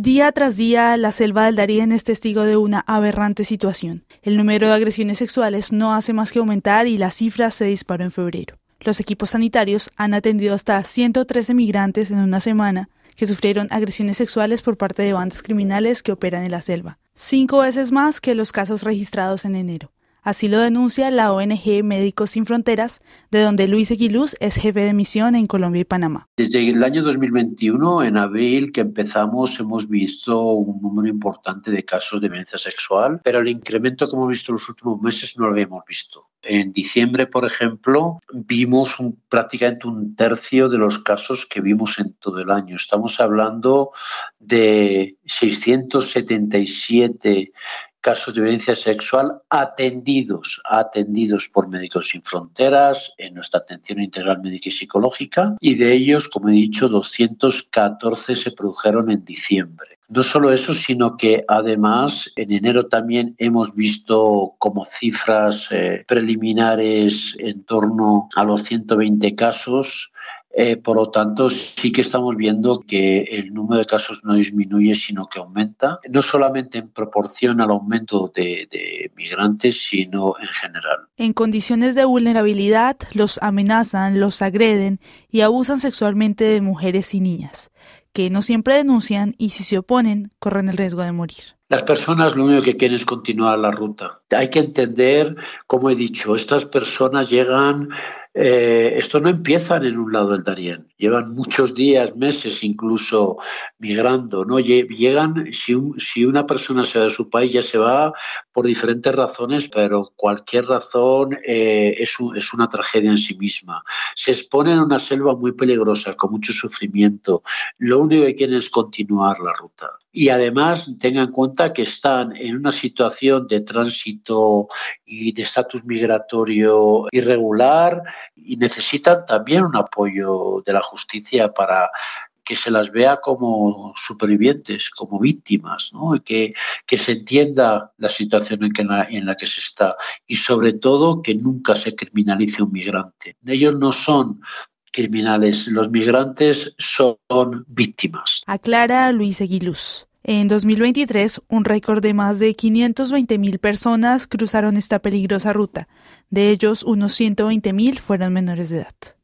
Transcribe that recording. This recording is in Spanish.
Día tras día, la selva del Darién es testigo de una aberrante situación. El número de agresiones sexuales no hace más que aumentar y la cifra se disparó en febrero. Los equipos sanitarios han atendido hasta 113 migrantes en una semana que sufrieron agresiones sexuales por parte de bandas criminales que operan en la selva, cinco veces más que los casos registrados en enero. Así lo denuncia la ONG Médicos Sin Fronteras, de donde Luis Eguiluz es jefe de misión en Colombia y Panamá. Desde el año 2021, en abril que empezamos, hemos visto un número importante de casos de violencia sexual, pero el incremento que hemos visto en los últimos meses no lo habíamos visto. En diciembre, por ejemplo, vimos un, prácticamente un tercio de los casos que vimos en todo el año. Estamos hablando de 677 casos de violencia sexual atendidos, atendidos por Médicos Sin Fronteras en nuestra atención integral médica y psicológica y de ellos, como he dicho, 214 se produjeron en diciembre. No solo eso, sino que además en enero también hemos visto como cifras eh, preliminares en torno a los 120 casos eh, por lo tanto, sí que estamos viendo que el número de casos no disminuye, sino que aumenta, no solamente en proporción al aumento de, de migrantes, sino en general. En condiciones de vulnerabilidad, los amenazan, los agreden y abusan sexualmente de mujeres y niñas, que no siempre denuncian y si se oponen, corren el riesgo de morir. Las personas lo único que quieren es continuar la ruta. Hay que entender, como he dicho, estas personas llegan eh, esto no empiezan en un lado del Darién, llevan muchos días, meses incluso migrando, ¿no? Llegan, si, si una persona se va de su país ya se va por diferentes razones, pero cualquier razón eh, es, es una tragedia en sí misma. Se exponen a una selva muy peligrosa, con mucho sufrimiento. Lo único que quieren es continuar la ruta. Y además tengan en cuenta que están en una situación de tránsito y de estatus migratorio irregular y necesitan también un apoyo de la justicia para que se las vea como supervivientes, como víctimas, ¿no? que, que se entienda la situación en, la, en la que se está y sobre todo que nunca se criminalice un migrante. Ellos no son criminales, los migrantes son víctimas. Aclara Luis Aguiluz. En 2023, un récord de más de 520.000 personas cruzaron esta peligrosa ruta. De ellos, unos 120.000 fueron menores de edad.